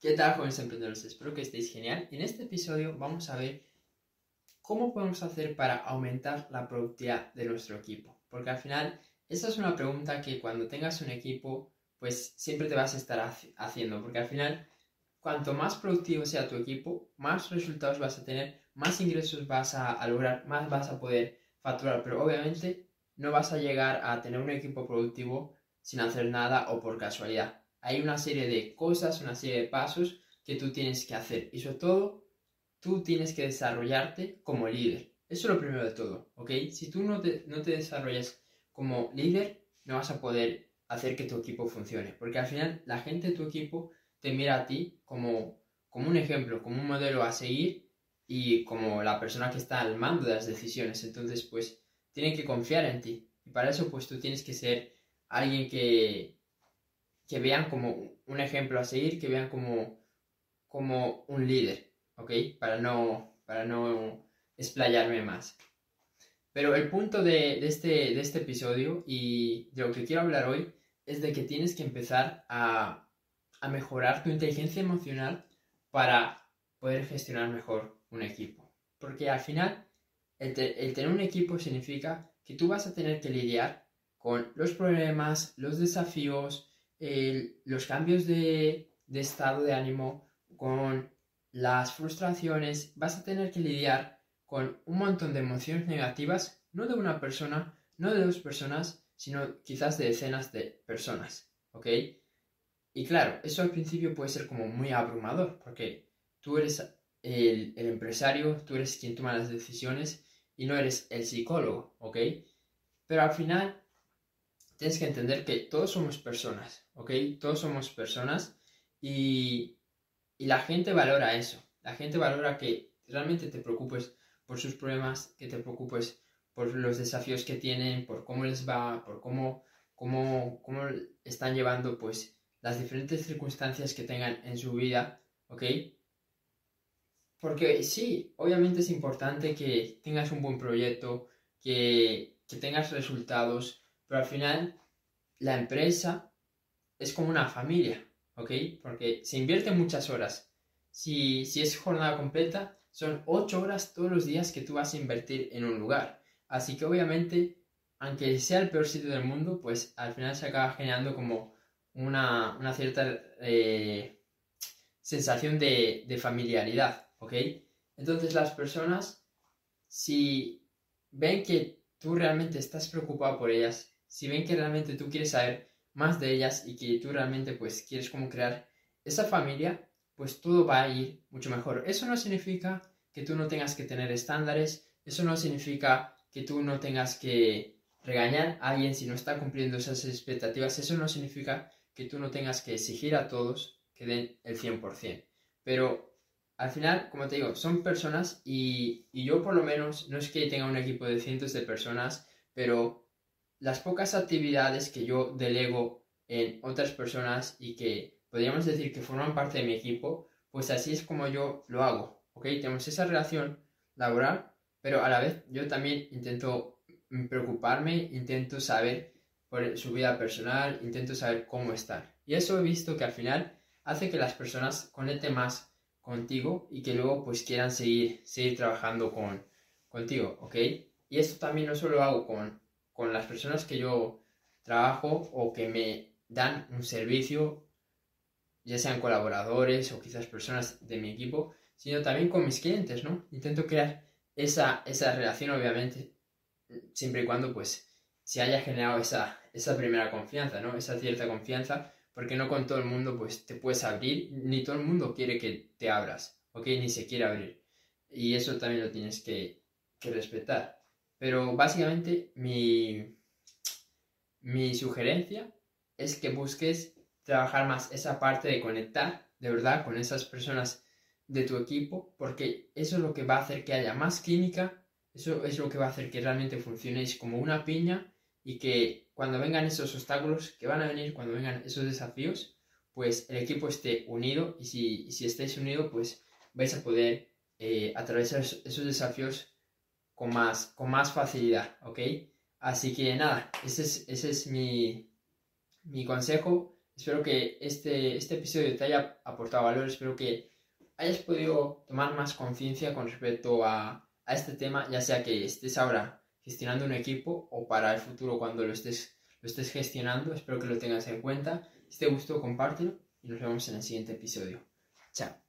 ¿Qué tal, jóvenes emprendedores? Espero que estéis genial. En este episodio vamos a ver cómo podemos hacer para aumentar la productividad de nuestro equipo. Porque al final, esta es una pregunta que cuando tengas un equipo, pues siempre te vas a estar haciendo. Porque al final, cuanto más productivo sea tu equipo, más resultados vas a tener, más ingresos vas a, lograr, más vas a poder facturar. Pero obviamente no vas a llegar a tener un equipo productivo sin hacer nada o por casualidad. Hay una serie de cosas, una serie de pasos que tú tienes que hacer y sobre todo tú tienes que desarrollarte como líder. Eso es lo primero de todo, ¿ok? Si tú no te, no te desarrollas como líder, no vas a poder hacer que tu equipo funcione, porque al final la gente de tu equipo te mira a ti como, como un ejemplo, como un modelo a seguir y como la persona que está al mando de las decisiones. Entonces, pues, tienen que confiar en ti. Y para eso, pues, tú tienes que ser alguien que, que vean como un ejemplo a seguir, que vean como, como un líder, ¿ok? Para no, para no explayarme más. Pero el punto de, este, de este episodio y de lo que quiero hablar hoy es de que tienes que empezar a, mejorar tu inteligencia emocional para poder gestionar mejor un equipo. Porque al final, el tener un equipo significa que tú vas a tener que lidiar con los problemas, los desafíos, los cambios de, estado de ánimo, con las frustraciones, vas a tener que lidiar con un montón de emociones negativas, no de una persona, no de dos personas, sino quizás de decenas de personas, ¿ok? Y claro, eso al principio puede ser como muy abrumador, porque tú eres el, el empresario, tú eres quien toma las decisiones y no eres el psicólogo, ¿ok? Pero al final tienes que entender que todos somos personas, ¿ok? Todos somos personas y, la gente valora eso. La gente valora que realmente te preocupes por sus problemas, que te preocupes por los desafíos que tienen, por cómo les va, por cómo, cómo, cómo están llevando pues las diferentes circunstancias que tengan en su vida, ¿ok? Porque sí, obviamente es importante que tengas un buen proyecto, que, que tengas resultados, pero al final, la empresa es como una familia, ¿ok? Porque se invierte muchas horas. Si, si es jornada completa, son ocho horas todos los días que tú vas a invertir en un lugar. Así que obviamente, aunque sea el peor sitio del mundo, pues al final se acaba generando como una, una cierta eh, sensación de, de familiaridad, ¿ok? Entonces las personas, si ven que tú realmente estás preocupado por ellas, si ven que realmente tú quieres saber más de ellas y que tú realmente pues quieres como crear esa familia, pues todo va a ir mucho mejor. Eso no significa que tú no tengas que tener estándares, eso no significa que tú no tengas que regañar a alguien si no está cumpliendo esas expectativas, eso no significa que tú no tengas que exigir a todos que den el 100%. Pero al final, como te digo, son personas y, y yo por lo menos, no es que tenga un equipo de cientos de personas, pero las pocas actividades que yo delego en otras personas y que podríamos decir que forman parte de mi equipo, pues así es como yo lo hago, ¿ok? Tenemos esa relación laboral, pero a la vez yo también intento preocuparme, intento saber por su vida personal, intento saber cómo estar. Y eso he visto que al final hace que las personas conecten más contigo y que luego pues quieran seguir, seguir trabajando con, contigo, ¿ok? Y esto también no solo hago con con las personas que yo trabajo o que me dan un servicio, ya sean colaboradores o quizás personas de mi equipo, sino también con mis clientes, ¿no? Intento crear esa, esa relación, obviamente, siempre y cuando pues se haya generado esa, esa primera confianza, ¿no? Esa cierta confianza, porque no con todo el mundo pues te puedes abrir, ni todo el mundo quiere que te abras, ¿ok? Ni se quiere abrir. Y eso también lo tienes que, que respetar. Pero básicamente mi, mi sugerencia es que busques trabajar más esa parte de conectar de verdad con esas personas de tu equipo, porque eso es lo que va a hacer que haya más química, eso es lo que va a hacer que realmente funcionéis como una piña y que cuando vengan esos obstáculos que van a venir, cuando vengan esos desafíos, pues el equipo esté unido y si, si estáis unidos, pues vais a poder eh, atravesar esos desafíos con más, con más facilidad, ¿ok? Así que nada, ese es, ese es mi, mi consejo. Espero que este, este episodio te haya aportado valor, espero que hayas podido tomar más conciencia con respecto a, a este tema, ya sea que estés ahora gestionando un equipo o para el futuro cuando lo estés, lo estés gestionando. Espero que lo tengas en cuenta. Si te gustó, compártelo y nos vemos en el siguiente episodio. Chao.